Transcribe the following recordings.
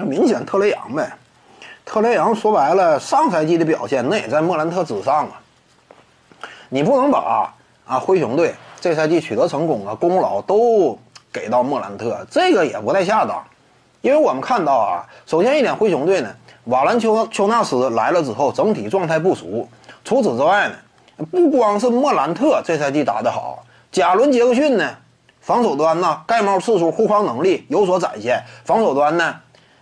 那明显特雷杨呗。特雷杨说白了，上赛季的表现那也在莫兰特之上啊。你不能把啊灰熊队这赛季取得成功啊功劳都给到莫兰特，这个也不太恰当。因为我们看到啊，首先一点，灰熊队呢，瓦兰丘丘纳斯来了之后，整体状态不俗。除此之外呢，不光是莫兰特这赛季打得好，贾伦杰克逊呢，防守端呢盖帽次数、护框能力有所展现，防守端呢，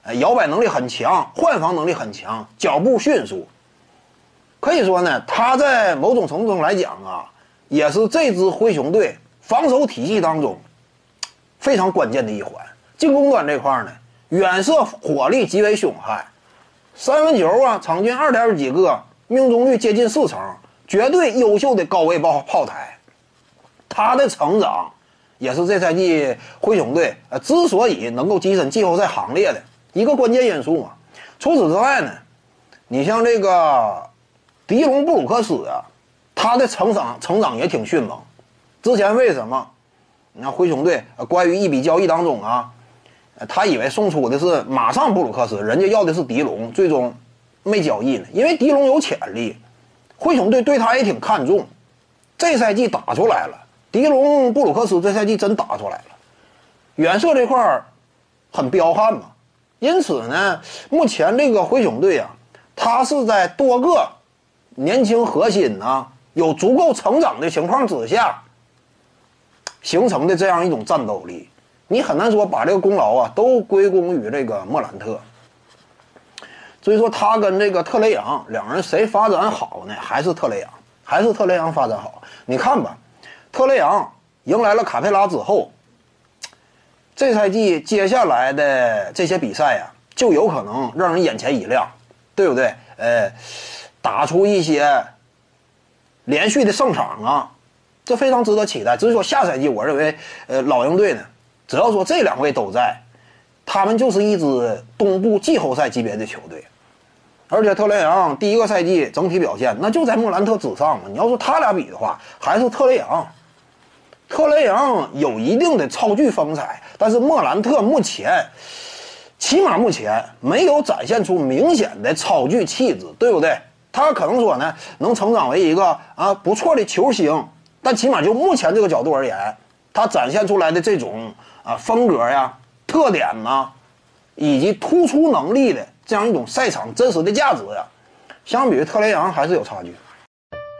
呃，摇摆能力很强，换防能力很强，脚步迅速。可以说呢，他在某种程度上来讲啊，也是这支灰熊队防守体系当中非常关键的一环。进攻端这块呢。远射火力极为凶悍，三分球啊，场均二点几个，命中率接近四成，绝对优秀的高位炮炮台。他的成长也是这赛季灰熊队呃之所以能够跻身季后赛行列的一个关键因素嘛。除此之外呢，你像这个迪隆布鲁克斯啊，他的成长成长也挺迅猛。之前为什么？你看灰熊队关于一笔交易当中啊。他以为送出的是马上布鲁克斯，人家要的是迪龙，最终没交易呢。因为迪龙有潜力，灰熊队对他也挺看重。这赛季打出来了，迪龙布鲁克斯这赛季真打出来了，远射这块儿很彪悍嘛。因此呢，目前这个灰熊队啊，他是在多个年轻核心呢有足够成长的情况之下形成的这样一种战斗力。你很难说把这个功劳啊都归功于这个莫兰特。所以说他跟这个特雷杨两人谁发展好呢？还是特雷杨，还是特雷杨发展好。你看吧，特雷杨迎来了卡佩拉之后，这赛季接下来的这些比赛呀，就有可能让人眼前一亮，对不对？呃，打出一些连续的胜场啊，这非常值得期待。只是说下赛季，我认为呃老鹰队呢。只要说这两位都在，他们就是一支东部季后赛级别的球队。而且特雷杨第一个赛季整体表现那就在莫兰特之上嘛。你要说他俩比的话，还是特雷杨。特雷杨有一定的超巨风采，但是莫兰特目前，起码目前没有展现出明显的超巨气质，对不对？他可能说呢，能成长为一个啊不错的球星，但起码就目前这个角度而言，他展现出来的这种。啊，风格呀，特点呐，以及突出能力的这样一种赛场真实的价值呀，相比于特雷杨还是有差距。